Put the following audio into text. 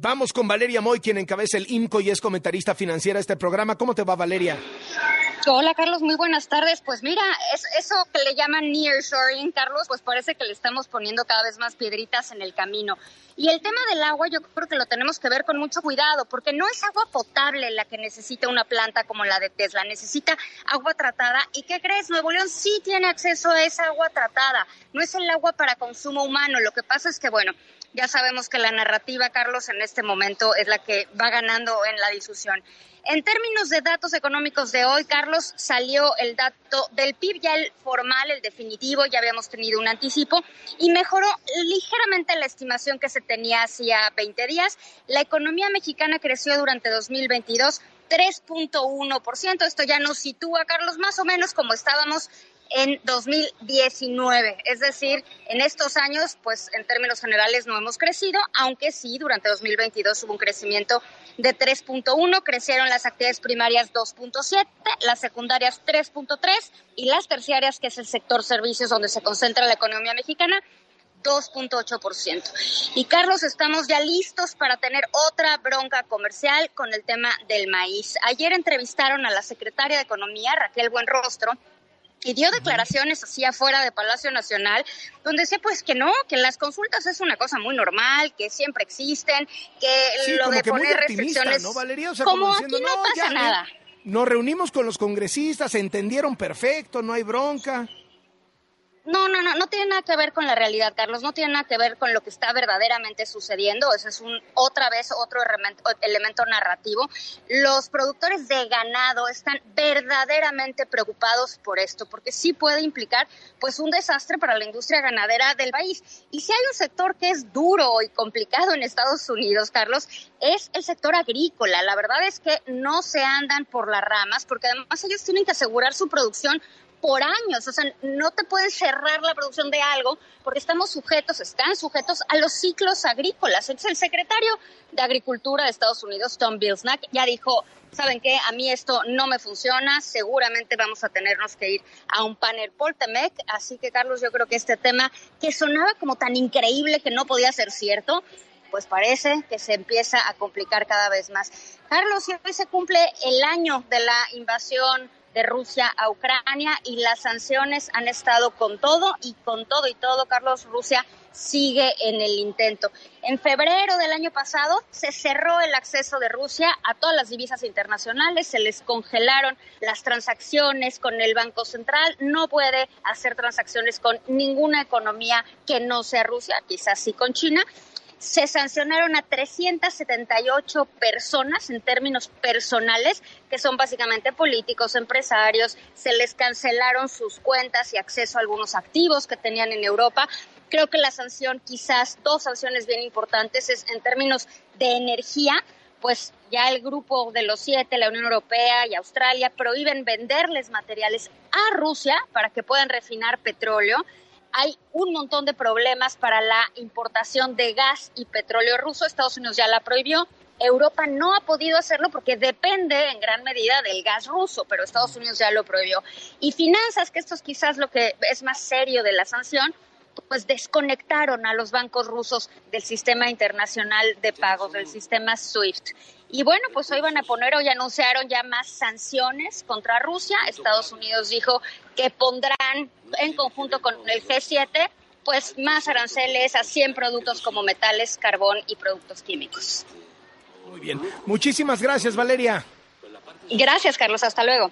Vamos con Valeria Moy, quien encabeza el IMCO y es comentarista financiera de este programa. ¿Cómo te va, Valeria? Hola Carlos, muy buenas tardes. Pues mira, es, eso que le llaman nearshoring, Carlos, pues parece que le estamos poniendo cada vez más piedritas en el camino. Y el tema del agua yo creo que lo tenemos que ver con mucho cuidado, porque no es agua potable la que necesita una planta como la de Tesla, necesita agua tratada. ¿Y qué crees? Nuevo León sí tiene acceso a esa agua tratada, no es el agua para consumo humano. Lo que pasa es que, bueno, ya sabemos que la narrativa, Carlos, en este momento es la que va ganando en la discusión. En términos de datos económicos de hoy, Carlos, salió el dato del PIB, ya el formal, el definitivo, ya habíamos tenido un anticipo, y mejoró ligeramente la estimación que se tenía hacía 20 días. La economía mexicana creció durante 2022 3.1%. Esto ya nos sitúa, Carlos, más o menos como estábamos en 2019. Es decir, en estos años, pues en términos generales no hemos crecido, aunque sí, durante 2022 hubo un crecimiento de 3.1, crecieron las actividades primarias 2.7, las secundarias 3.3 y las terciarias, que es el sector servicios donde se concentra la economía mexicana, 2.8%. Y Carlos, estamos ya listos para tener otra bronca comercial con el tema del maíz. Ayer entrevistaron a la secretaria de Economía, Raquel Buenrostro, y dio declaraciones así afuera de Palacio Nacional, donde decía pues que no, que las consultas es una cosa muy normal, que siempre existen, que lo de poner restricciones, ¿no, Valeria? como aquí no, pasa nada. Nos reunimos con los congresistas, se entendieron perfecto, no hay bronca. No, no, no, no tiene nada que ver con la realidad, Carlos, no tiene nada que ver con lo que está verdaderamente sucediendo, eso es un otra vez otro elemento, narrativo. Los productores de ganado están verdaderamente preocupados por esto, porque sí puede implicar pues un desastre para la industria ganadera del país. Y si hay un sector que es duro y complicado en Estados Unidos, Carlos, es el sector agrícola. La verdad es que no se andan por las ramas, porque además ellos tienen que asegurar su producción por años. O sea, no te pueden cerrar la producción de algo porque estamos sujetos, están sujetos a los ciclos agrícolas. Entonces, el secretario de Agricultura de Estados Unidos, Tom Bilsnack, ya dijo, ¿saben qué? A mí esto no me funciona, seguramente vamos a tenernos que ir a un panel Poltemec. Así que, Carlos, yo creo que este tema que sonaba como tan increíble que no podía ser cierto, pues parece que se empieza a complicar cada vez más. Carlos, hoy se cumple el año de la invasión de Rusia a Ucrania y las sanciones han estado con todo y con todo y todo, Carlos, Rusia sigue en el intento. En febrero del año pasado se cerró el acceso de Rusia a todas las divisas internacionales, se les congelaron las transacciones con el Banco Central, no puede hacer transacciones con ninguna economía que no sea Rusia, quizás sí con China, se sancionaron a 378 personas en términos personales, que son básicamente políticos, empresarios, se les cancelaron sus cuentas y acceso a algunos activos que tenían en Europa. Creo que la sanción, quizás dos sanciones bien importantes, es en términos de energía, pues ya el grupo de los siete, la Unión Europea y Australia, prohíben venderles materiales a Rusia para que puedan refinar petróleo hay un montón de problemas para la importación de gas y petróleo ruso. Estados Unidos ya la prohibió. Europa no ha podido hacerlo porque depende en gran medida del gas ruso, pero Estados Unidos ya lo prohibió. Y finanzas, que esto es quizás lo que es más serio de la sanción, pues desconectaron a los bancos rusos del sistema internacional de pagos, del sistema SWIFT. Y bueno, pues hoy van a poner, hoy anunciaron ya más sanciones contra Rusia. Estados Unidos dijo que pondrán en conjunto con el G7 pues más aranceles a 100 productos como metales, carbón y productos químicos. Muy bien. Muchísimas gracias, Valeria. Gracias, Carlos. Hasta luego.